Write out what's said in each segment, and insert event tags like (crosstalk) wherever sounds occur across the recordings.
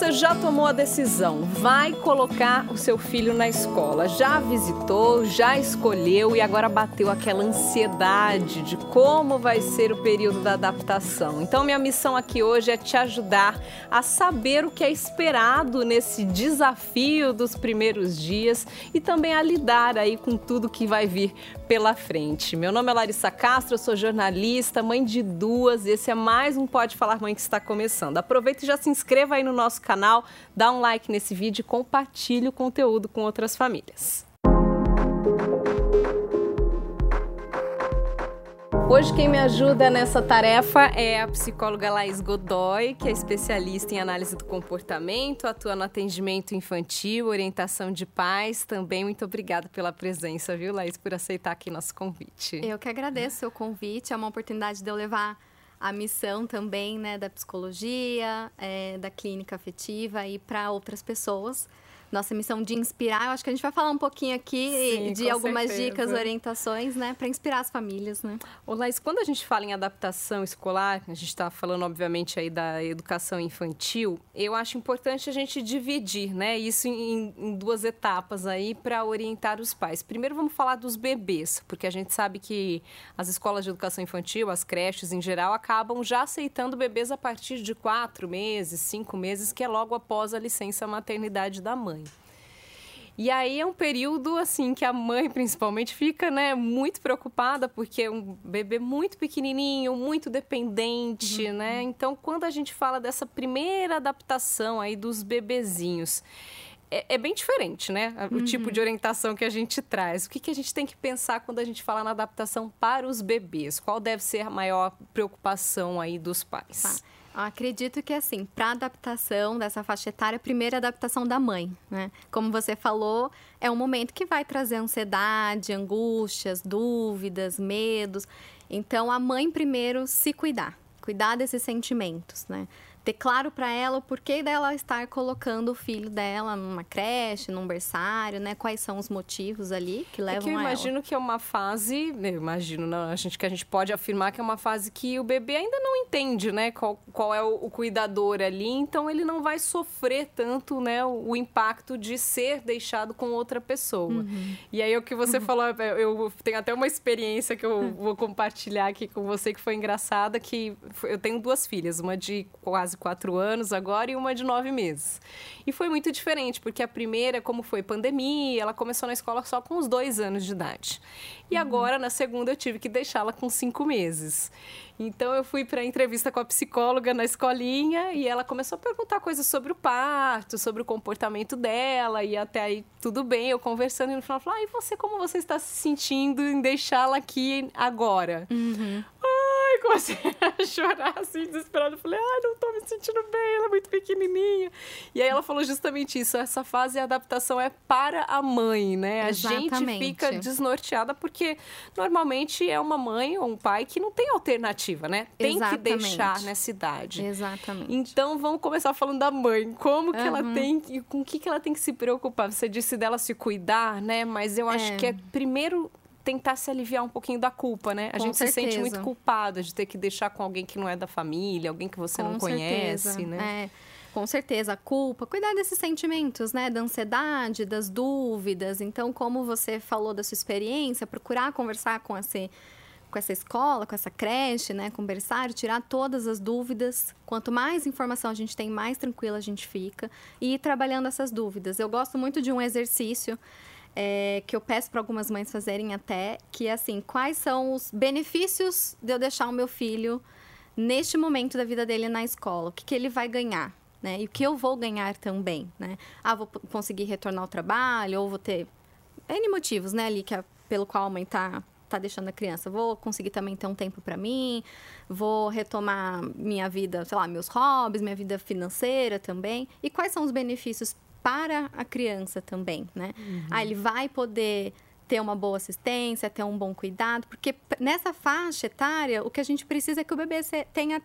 você já tomou a decisão, vai colocar o seu filho na escola, já visitou, já escolheu e agora bateu aquela ansiedade de como vai ser o período da adaptação. Então, minha missão aqui hoje é te ajudar a saber o que é esperado nesse desafio dos primeiros dias e também a lidar aí com tudo que vai vir pela frente. Meu nome é Larissa Castro, eu sou jornalista, mãe de duas e esse é mais um Pode Falar Mãe que está começando. Aproveita e já se inscreva aí no nosso canal, dá um like nesse vídeo e compartilhe o conteúdo com outras famílias. Hoje quem me ajuda nessa tarefa é a psicóloga Laís Godoy, que é especialista em análise do comportamento, atua no atendimento infantil, orientação de pais. Também muito obrigada pela presença, viu, Laís, por aceitar aqui nosso convite. Eu que agradeço o convite, é uma oportunidade de eu levar a missão também né, da psicologia, é, da clínica afetiva e para outras pessoas nossa missão de inspirar. Eu acho que a gente vai falar um pouquinho aqui Sim, de algumas certeza. dicas, orientações, né, para inspirar as famílias, né? Ô, Laís, quando a gente fala em adaptação escolar, a gente está falando, obviamente, aí da educação infantil, eu acho importante a gente dividir, né, isso em, em duas etapas aí para orientar os pais. Primeiro, vamos falar dos bebês, porque a gente sabe que as escolas de educação infantil, as creches em geral, acabam já aceitando bebês a partir de quatro meses, cinco meses, que é logo após a licença maternidade da mãe. E aí é um período assim que a mãe principalmente fica, né, muito preocupada porque é um bebê muito pequenininho, muito dependente, uhum. né? Então, quando a gente fala dessa primeira adaptação aí dos bebezinhos, é, é, bem diferente, né? O uhum. tipo de orientação que a gente traz. O que, que a gente tem que pensar quando a gente fala na adaptação para os bebês? Qual deve ser a maior preocupação aí dos pais? Tá. Acredito que, assim, para adaptação dessa faixa etária, a primeira adaptação da mãe, né? Como você falou, é um momento que vai trazer ansiedade, angústias, dúvidas, medos. Então, a mãe primeiro se cuidar, cuidar desses sentimentos, né? Ter claro para ela o porquê dela estar colocando o filho dela numa creche, num berçário, né? Quais são os motivos ali que levam é que eu imagino ela. que é uma fase, eu imagino, não, a gente que a gente pode afirmar que é uma fase que o bebê ainda não entende, né? Qual, qual é o, o cuidador ali, então ele não vai sofrer tanto, né? O, o impacto de ser deixado com outra pessoa. Uhum. E aí o que você uhum. falou, eu tenho até uma experiência que eu uhum. (laughs) vou compartilhar aqui com você que foi engraçada, que eu tenho duas filhas, uma de quase quase quatro anos agora e uma de nove meses. E foi muito diferente, porque a primeira, como foi pandemia, ela começou na escola só com os dois anos de idade. E uhum. agora, na segunda, eu tive que deixá-la com cinco meses. Então, eu fui para a entrevista com a psicóloga na escolinha e ela começou a perguntar coisas sobre o parto, sobre o comportamento dela, e até aí tudo bem, eu conversando, e no final, falou: ah, e você, como você está se sentindo em deixá-la aqui agora? Uhum comecei (laughs) a chorar assim, desesperada. Falei, ai, não tô me sentindo bem, ela é muito pequenininha. E aí ela falou justamente isso: essa fase de adaptação é para a mãe, né? Exatamente. A gente fica desnorteada porque normalmente é uma mãe ou um pai que não tem alternativa, né? Tem Exatamente. que deixar nessa idade. Exatamente. Então vamos começar falando da mãe. Como que uhum. ela tem, com o que, que ela tem que se preocupar? Você disse dela se cuidar, né? Mas eu acho é. que é primeiro tentar se aliviar um pouquinho da culpa, né? A com gente certeza. se sente muito culpada de ter que deixar com alguém que não é da família, alguém que você com não conhece, certeza. né? É. Com certeza, a culpa, cuidar desses sentimentos, né? Da ansiedade, das dúvidas. Então, como você falou da sua experiência, procurar conversar com esse, com essa escola, com essa creche, né? Conversar, tirar todas as dúvidas. Quanto mais informação a gente tem, mais tranquila a gente fica. E ir trabalhando essas dúvidas. Eu gosto muito de um exercício é, que eu peço para algumas mães fazerem até, que é assim, quais são os benefícios de eu deixar o meu filho neste momento da vida dele na escola? O que, que ele vai ganhar? Né? E o que eu vou ganhar também, né? Ah, vou conseguir retornar ao trabalho, ou vou ter N motivos, né, ali, que é pelo qual a mãe tá, tá deixando a criança. Vou conseguir também ter um tempo para mim, vou retomar minha vida, sei lá, meus hobbies, minha vida financeira também. E quais são os benefícios para a criança também, né? Uhum. Ah, ele vai poder ter uma boa assistência, ter um bom cuidado, porque nessa faixa etária, o que a gente precisa é que o bebê tenha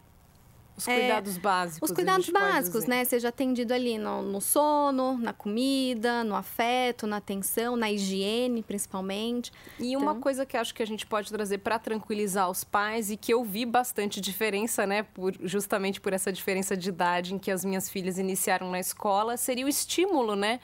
Os cuidados é, básicos. Os cuidados básicos, né? Seja atendido ali no, no, sono, na comida, no afeto, na atenção, na higiene, principalmente. E então... uma coisa que acho que a gente pode trazer para tranquilizar os pais e que eu vi bastante diferença, né? Por, justamente por essa diferença de idade em que as minhas filhas iniciaram na escola, seria o estímulo, né?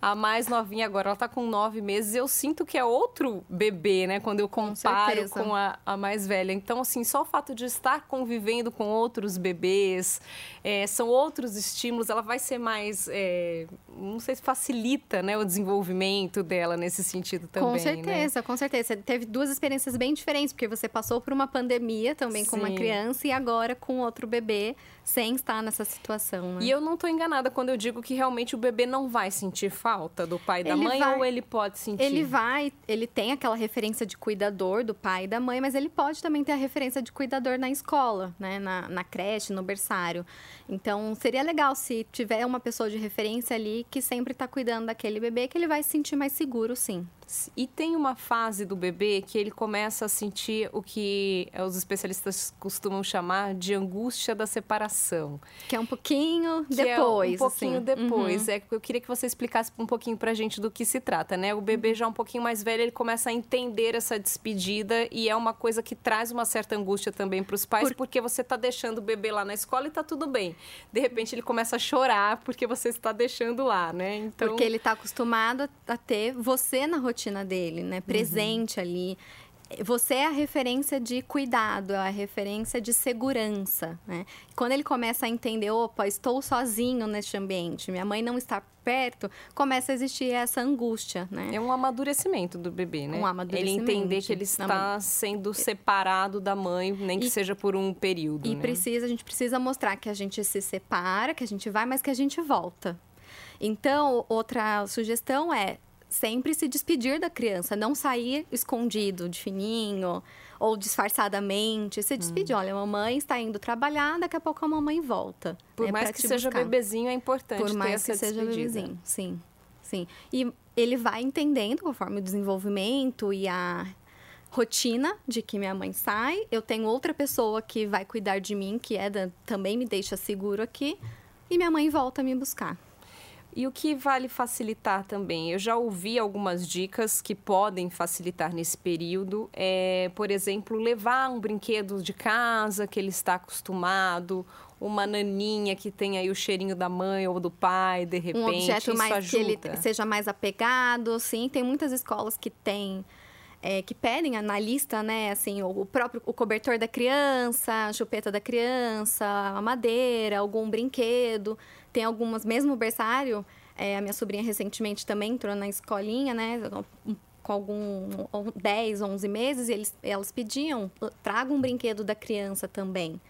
A mais novinha agora, ela tá com nove meses, eu sinto que é outro bebê, né? Quando eu comparo com, com a, a mais velha. Então, assim, só o fato de estar convivendo com outros bebês bebês, é, são outros estímulos, ela vai ser mais, é, não sei se facilita né, o desenvolvimento dela nesse sentido também. Com né? certeza, né? com certeza. Você teve duas experiências bem diferentes, porque você passou por uma pandemia também Sim. com uma criança e agora com outro bebê sem estar nessa situação. Né? E eu não estou enganada quando eu digo que realmente o bebê não vai sentir falta do pai e da mãe vai, ou ele pode sentir? Ele vai, ele tem aquela referência de cuidador do pai e da mãe, mas ele pode também ter a referência de cuidador na escola, né? na, na creche, no berçário. Então, seria legal se tiver uma pessoa de referência ali que sempre está cuidando daquele bebê, que ele vai se sentir mais seguro, sim. E tem uma fase do bebê que ele começa a sentir o que os especialistas costumam chamar de angústia da separação. Que é um pouquinho depois. É um pouquinho assim. depois. Uhum. É, eu queria que você explicasse um pouquinho pra gente do que se trata, né? O bebê uhum. já um pouquinho mais velho, ele começa a entender essa despedida e é uma coisa que traz uma certa angústia também para os pais, Por... porque você está deixando o bebê lá na escola e está tudo bem. De repente ele começa a chorar porque você está deixando lá, né? Então... Porque ele está acostumado a ter você na rotina rotina dele, né? Presente uhum. ali. Você é a referência de cuidado, é a referência de segurança, né? Quando ele começa a entender, opa, estou sozinho neste ambiente, minha mãe não está perto, começa a existir essa angústia, né? É um amadurecimento do bebê, né? Um amadurecimento. Ele entender que ele está sendo separado da mãe, nem que e, seja por um período, E né? precisa, a gente precisa mostrar que a gente se separa, que a gente vai, mas que a gente volta. Então, outra sugestão é sempre se despedir da criança, não sair escondido, de fininho ou disfarçadamente. Se despedir, hum. olha, a mamãe está indo trabalhar, daqui a pouco a mamãe volta. Por né, mais que seja buscar. bebezinho, é importante Por mais que seja bebezinho, sim, sim. E ele vai entendendo conforme o desenvolvimento e a rotina de que minha mãe sai, eu tenho outra pessoa que vai cuidar de mim, que é da, também me deixa seguro aqui, e minha mãe volta a me buscar. E o que vale facilitar também? Eu já ouvi algumas dicas que podem facilitar nesse período. É, por exemplo, levar um brinquedo de casa que ele está acostumado, uma naninha que tem aí o cheirinho da mãe ou do pai, de repente. Um objeto mais que ele seja mais apegado, sim. Tem muitas escolas que têm. É, que pedem na lista, né, assim, o próprio o cobertor da criança, a chupeta da criança, a madeira, algum brinquedo. Tem algumas, mesmo berçário, é, a minha sobrinha recentemente também entrou na escolinha, né? Com algum 10, 11 meses, e eles, elas pediam, traga um brinquedo da criança também.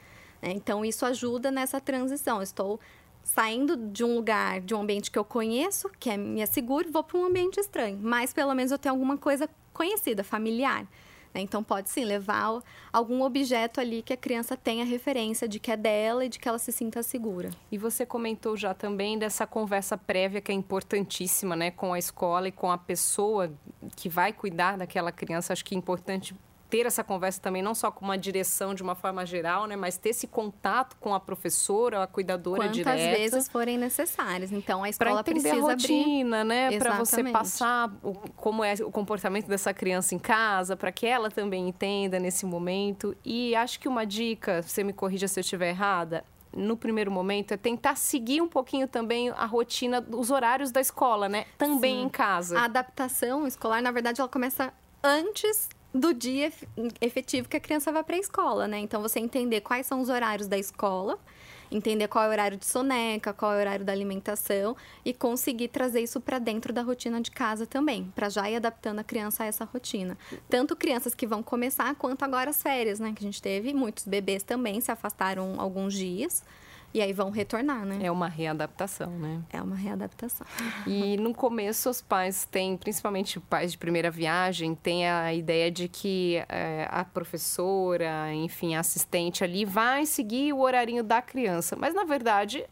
Né? Então, isso ajuda nessa transição. Eu estou saindo de um lugar, de um ambiente que eu conheço, que é minha seguro, vou para um ambiente estranho. Mas, pelo menos, eu tenho alguma coisa conhecida, familiar. Né? Então, pode sim levar algum objeto ali que a criança tenha referência de que é dela e de que ela se sinta segura. E você comentou já também dessa conversa prévia que é importantíssima, né, com a escola e com a pessoa que vai cuidar daquela criança. Acho que é importante ter essa conversa também, não só com uma direção de uma forma geral, né, mas ter esse contato com a professora, a cuidadora Quantas direta. Quantas vezes forem necessárias. Então, a escola precisa a rotina, abrir... né, para você passar o, como é o comportamento dessa criança em casa, para que ela também entenda nesse momento. E acho que uma dica, você me corrija se eu estiver errada, no primeiro momento é tentar seguir um pouquinho também a rotina, os horários da escola, né? Também Sim. em casa. A adaptação escolar, na verdade, ela começa antes do dia efetivo que a criança vai para a escola, né? Então você entender quais são os horários da escola, entender qual é o horário de soneca, qual é o horário da alimentação e conseguir trazer isso para dentro da rotina de casa também, para já ir adaptando a criança a essa rotina. Tanto crianças que vão começar quanto agora as férias, né, que a gente teve, muitos bebês também se afastaram alguns dias. E aí vão retornar, né? É uma readaptação, né? É uma readaptação. E no começo os pais têm, principalmente pais de primeira viagem, têm a ideia de que é, a professora, enfim, a assistente ali vai seguir o horarinho da criança. Mas na verdade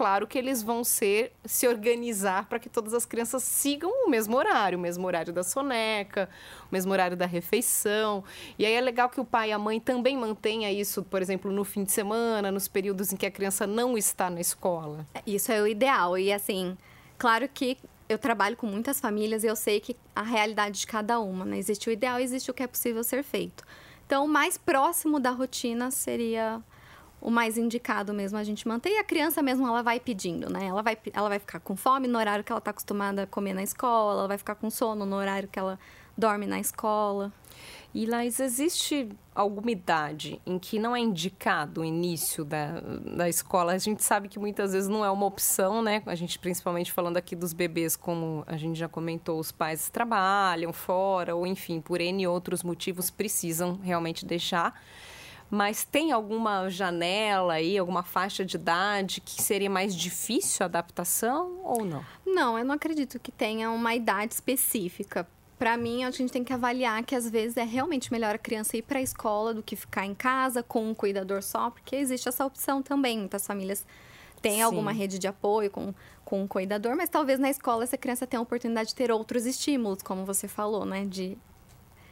claro que eles vão ser se organizar para que todas as crianças sigam o mesmo horário, o mesmo horário da soneca, o mesmo horário da refeição. E aí é legal que o pai e a mãe também mantenha isso, por exemplo, no fim de semana, nos períodos em que a criança não está na escola. Isso é o ideal. E assim, claro que eu trabalho com muitas famílias e eu sei que a realidade de cada uma, né? Existe o ideal, existe o que é possível ser feito. Então, o mais próximo da rotina seria o mais indicado mesmo a gente manter. E a criança mesmo, ela vai pedindo, né? Ela vai, ela vai ficar com fome no horário que ela está acostumada a comer na escola, ela vai ficar com sono no horário que ela dorme na escola. E, Laís, existe alguma idade em que não é indicado o início da, da escola? A gente sabe que muitas vezes não é uma opção, né? A gente, principalmente falando aqui dos bebês, como a gente já comentou, os pais trabalham fora, ou enfim, por N outros motivos, precisam realmente deixar. Mas tem alguma janela aí, alguma faixa de idade que seria mais difícil a adaptação ou não? Não, eu não acredito que tenha uma idade específica para mim, a gente tem que avaliar que às vezes é realmente melhor a criança ir para a escola do que ficar em casa com um cuidador só, porque existe essa opção também. Muitas famílias têm Sim. alguma rede de apoio com, com um cuidador, mas talvez na escola essa criança tenha a oportunidade de ter outros estímulos, como você falou, né? De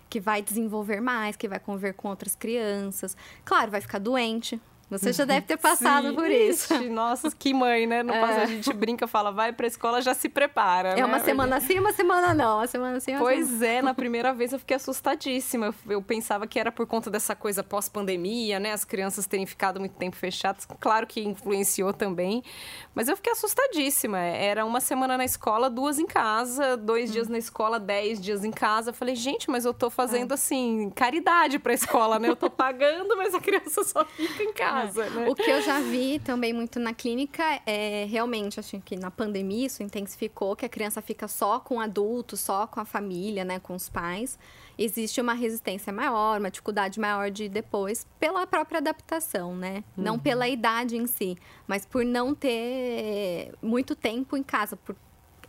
que vai desenvolver mais, que vai conviver com outras crianças. Claro, vai ficar doente, você já deve ter passado Sim. por isso. Ixi, nossa, que mãe, né? No é. a gente brinca, fala, vai pra escola, já se prepara. É né? uma semana sim, uma semana não. Uma semana sim, uma Pois semana... é, na (laughs) primeira vez eu fiquei assustadíssima. Eu, eu pensava que era por conta dessa coisa pós-pandemia, né? As crianças terem ficado muito tempo fechadas. Claro que influenciou também. Mas eu fiquei assustadíssima. Era uma semana na escola, duas em casa, dois hum. dias na escola, dez dias em casa. Eu falei, gente, mas eu tô fazendo, é. assim, caridade pra escola, né? Eu tô pagando, mas a criança só fica em casa casa, né? O que eu já vi também muito na clínica é realmente, acho que na pandemia isso intensificou, que a criança fica só com adultos, só com a família, né, com os pais. Existe uma resistência maior, uma dificuldade maior de depois, pela própria adaptação, né? Uhum. Não pela idade em si, mas por não ter muito tempo em casa, por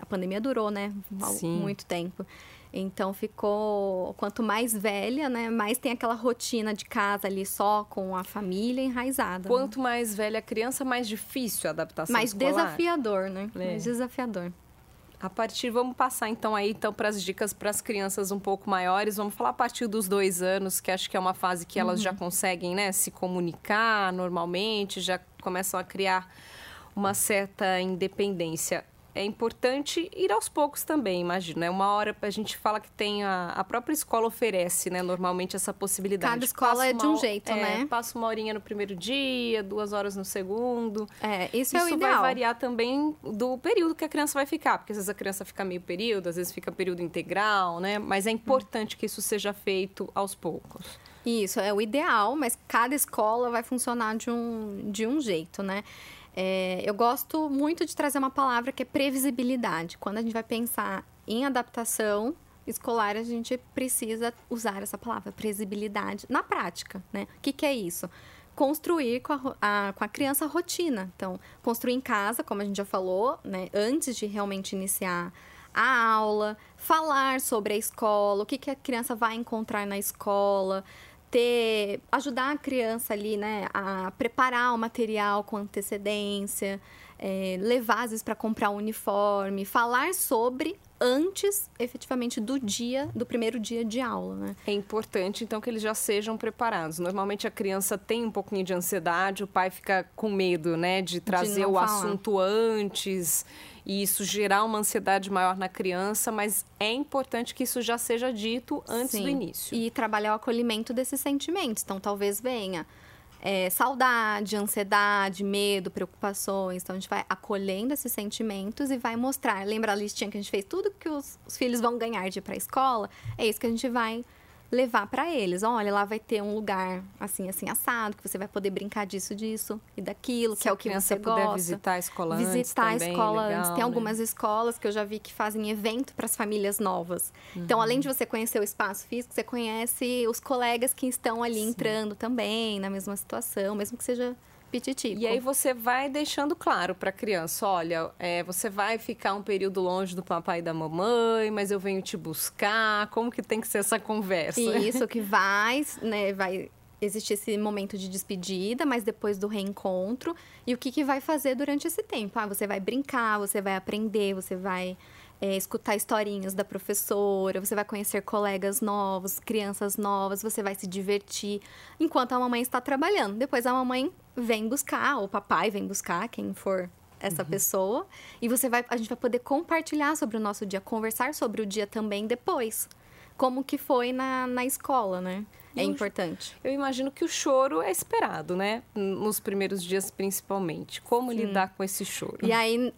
a pandemia durou, né? Sim. Muito tempo. Então ficou quanto mais velha, né, mais tem aquela rotina de casa ali só com a família enraizada. Né? Quanto né? mais velha a criança, mais difícil a adaptação mais escolar. desafiador, né? É. Mais desafiador. A partir, vamos passar então aí então para as dicas para as crianças um pouco maiores. Vamos falar a partir dos dois anos, que acho que é uma fase que elas uhum. já conseguem, né, se comunicar normalmente, já começam a criar uma certa independência é importante ir aos poucos também, imagina. É uma hora a gente fala que tem a, a própria escola oferece, né, normalmente essa possibilidade. Cada escola é de um jeito, é, né? Passa uma horinha no primeiro dia, duas horas no segundo. É, isso, isso é o ideal. Isso vai variar também do período que a criança vai ficar, porque às vezes a criança fica meio período, às vezes fica período integral, né? Mas é importante que isso seja feito aos poucos. Isso é o ideal, mas cada escola vai funcionar de um, de um jeito, né? É, eu gosto muito de trazer uma palavra que é previsibilidade. Quando a gente vai pensar em adaptação escolar, a gente precisa usar essa palavra, previsibilidade, na prática, né? O que, que é isso? Construir com a, a, com a criança a rotina. Então, construir em casa, como a gente já falou, né? Antes de realmente iniciar a aula, falar sobre a escola, o que, que a criança vai encontrar na escola, ter ajudar a criança ali, né, a preparar o material com antecedência, é, levar às vezes para comprar um uniforme, falar sobre antes, efetivamente, do dia, do primeiro dia de aula, né? É importante, então, que eles já sejam preparados. Normalmente a criança tem um pouquinho de ansiedade, o pai fica com medo, né, de trazer de o falar. assunto antes e isso gerar uma ansiedade maior na criança, mas é importante que isso já seja dito antes Sim. do início. E trabalhar o acolhimento desses sentimentos. Então, talvez venha é, saudade, ansiedade, medo, preocupações. Então, a gente vai acolhendo esses sentimentos e vai mostrar. Lembra a listinha que a gente fez? Tudo que os, os filhos vão ganhar de ir para a escola? É isso que a gente vai levar para eles. Olha, lá vai ter um lugar assim, assim, assado, que você vai poder brincar disso, disso e daquilo, Se que é o que você puder gosta. visitar a escola visitar antes Visitar a escola legal, antes. Tem né? algumas escolas que eu já vi que fazem evento para as famílias novas. Uhum. Então, além de você conhecer o espaço físico, você conhece os colegas que estão ali Sim. entrando também na mesma situação, mesmo que seja pititico. E aí você vai deixando claro para a criança, olha, é, você vai ficar um período longe do papai e da mamãe, mas eu venho te buscar. Como que tem que ser essa conversa? Isso (laughs) que vai, né, vai existe esse momento de despedida, mas depois do reencontro. E o que, que vai fazer durante esse tempo? Ah, você vai brincar, você vai aprender, você vai é, escutar historinhas da professora, você vai conhecer colegas novos, crianças novas, você vai se divertir enquanto a mamãe está trabalhando. Depois a mamãe vem buscar, ou o papai vem buscar, quem for essa uhum. pessoa, e você vai, a gente vai poder compartilhar sobre o nosso dia, conversar sobre o dia também depois, como que foi na, na escola, né? É importante. Eu imagino que o choro é esperado, né? Nos primeiros dias, principalmente. Como Sim. lidar com esse choro? E aí,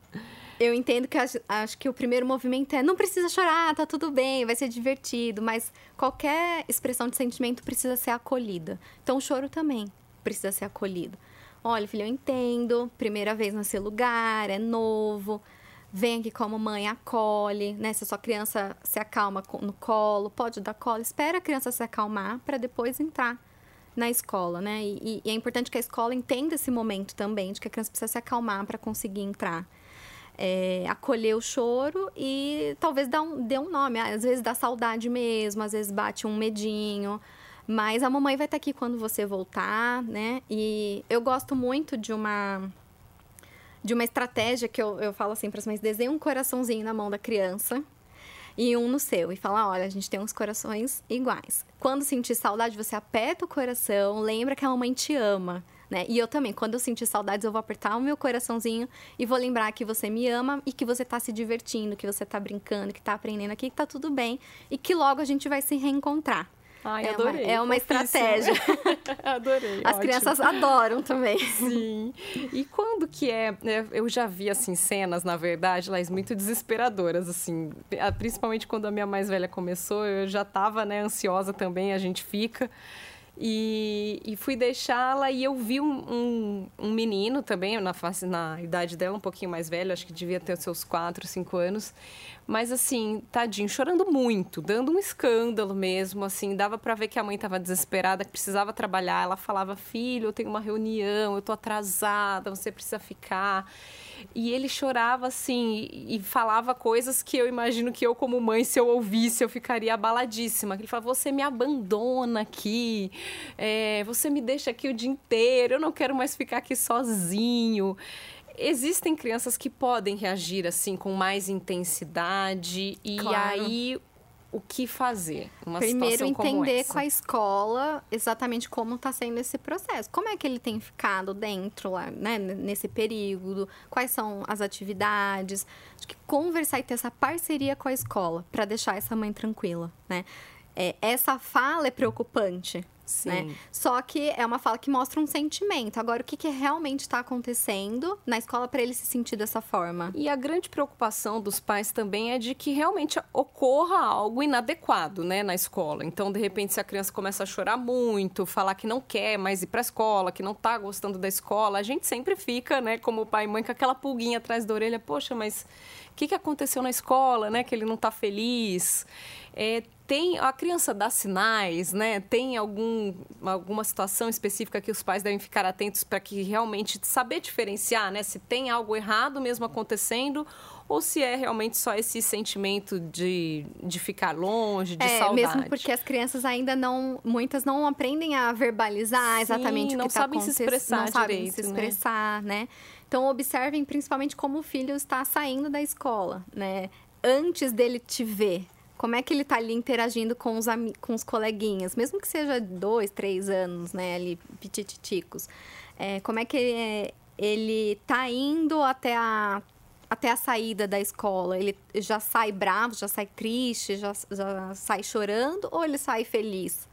eu entendo que acho, que o primeiro movimento é não precisa chorar, tá tudo bem, vai ser divertido, mas qualquer expressão de sentimento precisa ser acolhida. Então o choro também precisa ser acolhido. Olha, filho, eu entendo, primeira vez nesse lugar, é novo. Vem aqui com a mamãe, acolhe, né? Se a sua criança se acalma no colo, pode dar colo, espera a criança se acalmar para depois entrar na escola, né? E, e, é importante que a escola entenda esse momento também, de que a criança precisa se acalmar para conseguir entrar é, acolher o choro e talvez dar um, dê um nome. Às vezes dá saudade mesmo, às vezes bate um medinho. Mas a mamãe vai estar aqui quando você voltar, né? E eu gosto muito de uma de uma estratégia que eu, eu falo assim para as mães: desenha um coraçãozinho na mão da criança e um no seu. E fala: olha, a gente tem uns corações iguais. Quando sentir saudade, você aperta o coração, lembra que a mamãe te ama né? E eu também, quando eu sentir saudades, eu vou apertar o meu coraçãozinho e vou lembrar que você me ama e que você tá se divertindo, que você tá brincando, que tá aprendendo aqui, que tá tudo bem e que logo a gente vai se reencontrar. Ai, é adorei. Uma, é uma estratégia. (laughs) adorei. As ótimo. crianças adoram também. Sim. E quando que é, é? Eu já vi, assim, cenas, na verdade, Laís, muito desesperadoras, assim. Principalmente quando a minha mais velha começou, eu já tava, né, ansiosa também, a gente fica. E, e fui deixá-la e eu vi um, um, um, menino também, na, face, na idade dela, um pouquinho mais velho, acho que devia ter seus 4, 5 anos. Mas assim, tadinho, chorando muito, dando um escândalo mesmo, assim, dava para ver que a mãe estava desesperada, que precisava trabalhar. Ela falava: "Filho, eu tenho uma reunião, eu tô atrasada, você precisa ficar". E ele chorava assim e falava coisas que eu imagino que eu, como mãe, se eu ouvisse, eu ficaria abaladíssima. Ele falava: Você me abandona aqui, é, você me deixa aqui o dia inteiro, eu não quero mais ficar aqui sozinho. Existem crianças que podem reagir assim com mais intensidade e claro. aí o que fazer numa Primeiro, entender com a escola exatamente como está sendo esse processo. Como é que ele tem ficado dentro lá, né, nesse período? Quais são as atividades? Acho que conversar e ter essa parceria com a escola para deixar essa mãe tranquila, né? É, essa fala é preocupante, Sim. Né? Só que é uma fala que mostra um sentimento. Agora, o que, que realmente está acontecendo na escola para ele se sentir dessa forma? E a grande preocupação dos pais também é de que realmente ocorra algo inadequado né, na escola. Então, de repente, se a criança começa a chorar muito, falar que não quer mais ir para a escola, que não está gostando da escola, a gente sempre fica, né, como pai e mãe, com aquela pulguinha atrás da orelha. Poxa, mas o que, que aconteceu na escola, né? Que ele não está feliz. É, tem a criança dá sinais, né? Tem algum, alguma situação específica que os pais devem ficar atentos para que realmente saber diferenciar, né? Se tem algo errado mesmo acontecendo ou se é realmente só esse sentimento de, de ficar longe, de é, saudade. Mesmo porque as crianças ainda não, muitas não aprendem a verbalizar Sim, exatamente o que está acontecendo. Se expressar não direito, sabem se né? expressar, né? né? Então observem principalmente como o filho está saindo da escola, né? Antes dele te ver. Como é que ele está ali interagindo com os, com os coleguinhas, mesmo que seja dois, três anos, né, ali, pitititicos. É, como é que ele, ele tá indo até a, até a saída da escola? Ele já sai bravo, já sai triste, já, já sai chorando ou ele sai feliz?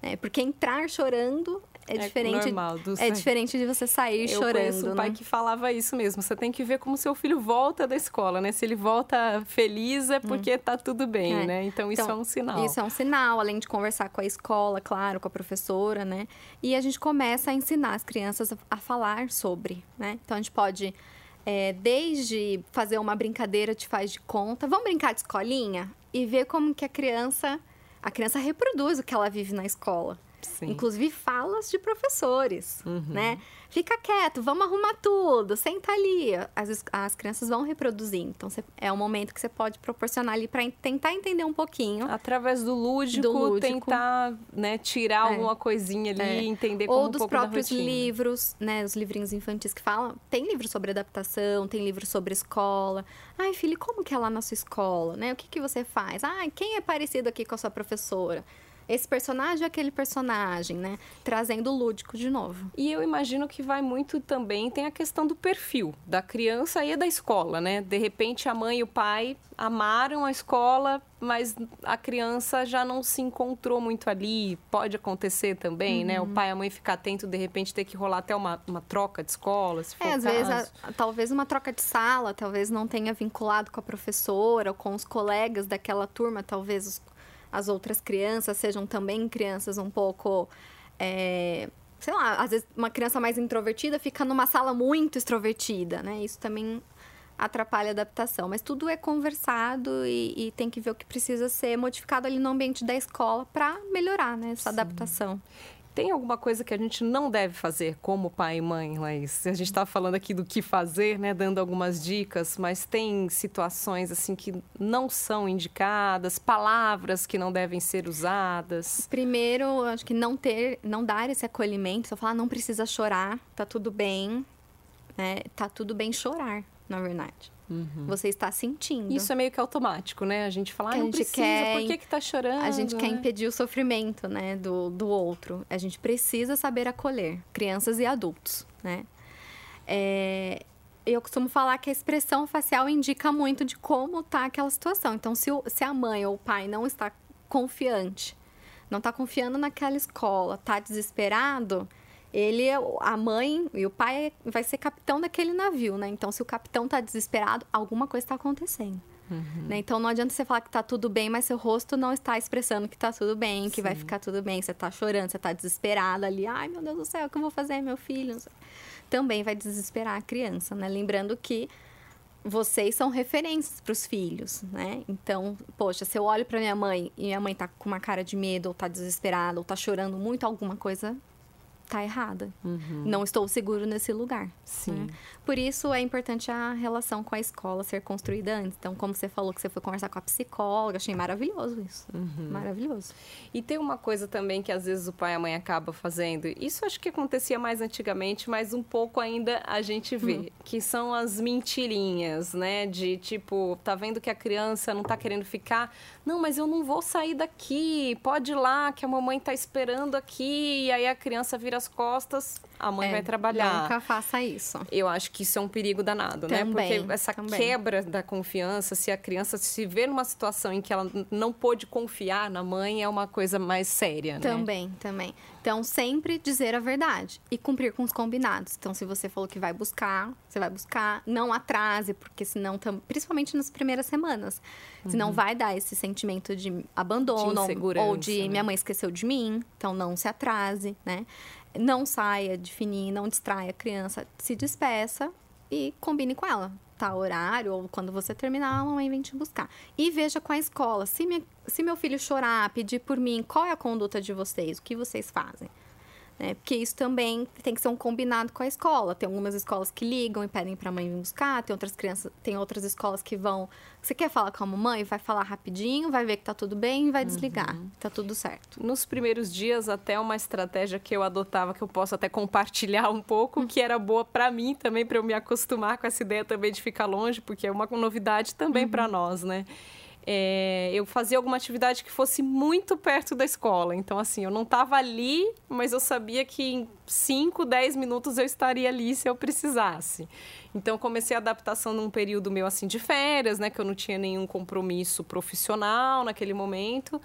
É, porque entrar chorando é, é diferente. Normal, do é diferente de você sair eu chorando. Eu conheço um pai né? que falava isso mesmo. Você tem que ver como seu filho volta da escola, né? Se ele volta feliz é porque hum. tá tudo bem, é. né? Então, isso então, é um sinal. Isso é um sinal, além de conversar com a escola, claro, com a professora, né? E a gente começa a ensinar as crianças a, a falar sobre, né? Então a gente pode é, desde fazer uma brincadeira te faz de conta, vamos brincar de escolinha e ver como que a criança a criança reproduz o que ela vive na escola. Sim. Inclusive falas de professores, uhum. né? Fica quieto, vamos arrumar tudo, senta ali. As, as crianças vão reproduzir. Então, você, é um momento que você pode proporcionar ali para tentar entender um pouquinho. Através do lúdico, do lúdico. tentar né, tirar é. alguma coisinha ali, é. entender como Ou dos um próprios livros, né? Os livrinhos infantis que falam. Tem livro sobre adaptação, tem livro sobre escola. Ai, filho, como que é lá na sua escola? Né? O que, que você faz? Ai, quem é parecido aqui com a sua professora? Esse personagem é aquele personagem, né? Trazendo o lúdico de novo. E eu imagino que vai muito também, tem a questão do perfil da criança e da escola, né? De repente a mãe e o pai amaram a escola, mas a criança já não se encontrou muito ali. Pode acontecer também, uhum. né? O uhum. pai e a mãe ficar atento, de repente ter que rolar até uma, uma troca de escola, se for É, às caso. vezes, a, talvez uma troca de sala, talvez não tenha vinculado com a professora ou com os colegas daquela turma, talvez os as outras crianças sejam também crianças um pouco. É, sei lá, às vezes uma criança mais introvertida fica numa sala muito extrovertida, né? Isso também atrapalha a adaptação. Mas tudo é conversado e, e, tem que ver o que precisa ser modificado ali no ambiente da escola para melhorar né, essa Sim. adaptação. Tem alguma coisa que a gente não deve fazer como pai e mãe, Laís? A gente está falando aqui do que fazer, né, dando algumas dicas, mas tem situações assim que não são indicadas, palavras que não devem ser usadas. Primeiro, acho que não ter, não dar esse acolhimento, só falar não precisa chorar, tá tudo bem, né? Tá tudo bem chorar, na verdade. Uhum. Você está sentindo. Isso é meio que automático, né? A gente fala, ah, a gente precisa, quer, por que que tá chorando? A gente né? quer impedir o sofrimento, né, do, do outro. A gente precisa saber acolher crianças e adultos, né? É, eu costumo falar que a expressão facial indica muito de como tá aquela situação. Então, se, o, se a mãe ou o pai não está confiante, não está confiando naquela escola, está desesperado, ele, é a mãe e o pai vai ser capitão daquele navio, né? Então, se o capitão tá desesperado, alguma coisa está acontecendo. Uhum. Né? Então, não adianta você falar que tá tudo bem, mas seu rosto não está expressando que tá tudo bem, que Sim. vai ficar tudo bem. Você tá chorando, você tá desesperada ali. Ai, meu Deus do céu, o que eu vou fazer, meu filho? Também vai desesperar a criança, né? Lembrando que vocês são referências para os filhos, né? Então, poxa, se eu olho para minha mãe e minha mãe tá com uma cara de medo, ou tá desesperada, ou tá chorando muito, alguma coisa tá errada. Uhum. Não estou seguro nesse lugar. Sim. Né? Por isso é importante a relação com a escola ser construída antes. Então, como você falou que você foi conversar com a psicóloga, achei maravilhoso isso. Uhum. Maravilhoso. E tem uma coisa também que às vezes o pai e a mãe acaba fazendo. Isso acho que acontecia mais antigamente, mas um pouco ainda a gente vê, uhum. que são as mentirinhas, né? De tipo, tá vendo que a criança não tá querendo ficar, não, mas eu não vou sair daqui. Pode ir lá que a mamãe tá esperando aqui e aí a criança vira as costas, a mãe é, vai trabalhar. Nunca faça isso. Eu acho que isso é um perigo danado, também, né? Porque essa também. quebra da confiança, se a criança se vê numa situação em que ela não pôde confiar na mãe, é uma coisa mais séria, né? Também, também. Então, sempre dizer a verdade e cumprir com os combinados. Então, se você falou que vai buscar, você vai buscar, não atrase, porque senão, principalmente nas primeiras semanas, uhum. senão vai dar esse sentimento de abandono de ou de né? minha mãe esqueceu de mim, então não se atrase, né? Não saia de fininho, não distraia a criança, se despeça e combine com ela. Tá, horário, ou quando você terminar, a mamãe vem te buscar. E veja com a escola. Se, se meu filho chorar, pedir por mim, qual é a conduta de vocês? O que vocês fazem? Né? Porque isso também tem que ser um combinado com a escola. Tem algumas escolas que ligam e pedem para a mãe vir buscar, tem outras crianças, tem outras escolas que vão. Você quer falar com a mamãe? Vai falar rapidinho, vai ver que tá tudo bem e vai desligar. Uhum. Tá tudo certo. Nos primeiros dias, até uma estratégia que eu adotava, que eu posso até compartilhar um pouco, que era boa para mim também, para eu me acostumar com essa ideia também de ficar longe, porque é uma novidade também uhum. para nós, né? É, eu fazia alguma atividade que fosse muito perto da escola. Então, assim, eu não estava ali, mas eu sabia que em 5, 10 minutos eu estaria ali se eu precisasse. Então, comecei a adaptação num período meu, assim, de férias, né? Que eu não tinha nenhum compromisso profissional naquele momento.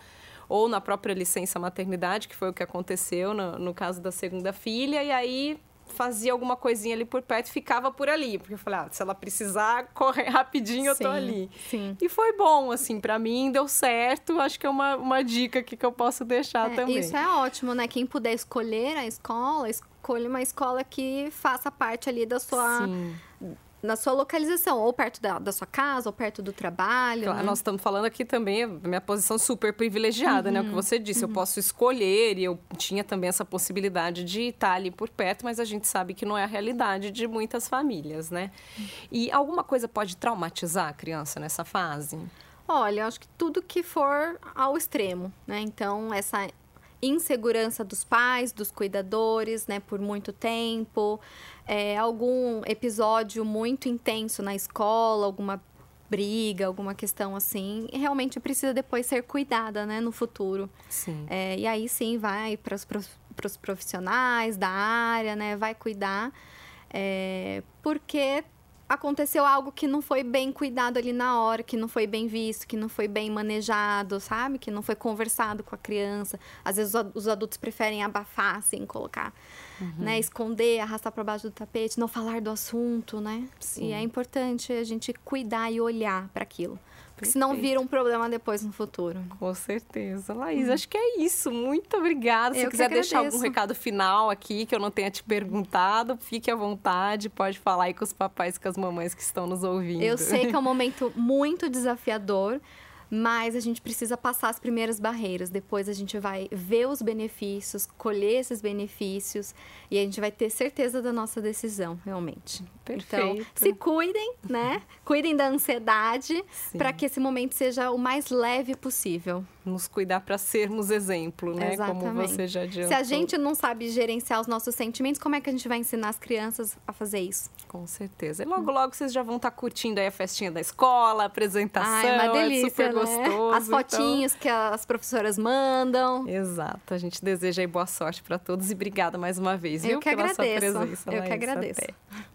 Ou na própria licença maternidade, que foi o que aconteceu no, no caso da segunda filha. E aí, fazia alguma coisinha ali por perto e ficava por ali. Porque eu falei, ah, se ela precisar correr rapidinho, eu tô ali. Sim. E foi bom, assim, para mim deu certo. Acho que é uma, uma dica aqui que eu posso deixar é, também. Isso é ótimo, né? Quem puder escolher a escola, escolha uma escola que faça parte ali da sua. Sim na sua localização, ou perto da, da sua casa, ou perto do trabalho. Claro, né? nós estamos falando aqui também da minha posição super privilegiada, uhum, né? O que uhum, você disse, uhum. eu posso escolher e eu tinha também essa possibilidade de estar ali por perto, mas a gente sabe que não é a realidade de muitas famílias, né? E alguma coisa pode traumatizar a criança nessa fase? Olha, eu acho que tudo que for ao extremo, né? Então, essa insegurança dos pais, dos cuidadores, né, por muito tempo, é, algum episódio muito intenso na escola, alguma briga, alguma questão assim, realmente precisa depois ser cuidada, né, no futuro. Sim. É, e aí sim vai para os profissionais da área, né, vai cuidar, é, porque aconteceu algo que não foi bem cuidado ali na hora, que não foi bem visto, que não foi bem manejado, sabe? Que não foi conversado com a criança. Às vezes os adultos preferem abafar, assim, colocar, uhum. né? Esconder, arrastar para baixo do tapete, não falar do assunto, né? Sim. E é importante a gente cuidar e olhar para aquilo. Porque senão vira um problema depois no futuro. Com certeza. Laís, hum. acho que é isso. Muito obrigada. Se quiser deixar algum recado final aqui que eu não tenha te perguntado, fique à vontade. Pode falar aí com os papais e com as mamães que estão nos ouvindo. Eu sei que é um (laughs) momento muito desafiador, mas a gente precisa passar as primeiras barreiras. Depois a gente vai ver os benefícios, colher esses benefícios e a gente vai ter certeza da nossa decisão, realmente. Perfeito. Então, se cuidem, né? Cuidem da ansiedade para que esse momento seja o mais leve possível. Nos cuidar para sermos exemplo, né? Exatamente. Como você já adiantou. Se a gente não sabe gerenciar os nossos sentimentos, como é que a gente vai ensinar as crianças a fazer isso? Com certeza. E logo, logo vocês já vão estar tá curtindo aí a festinha da escola, a apresentação. Ai, uma delícia, é super né? gostoso. As fotinhos então... que as professoras mandam. Exato. A gente deseja aí boa sorte para todos e obrigada mais uma vez, Eu viu? Que Pela agradeço. sua presença. Eu que agradeço. Até.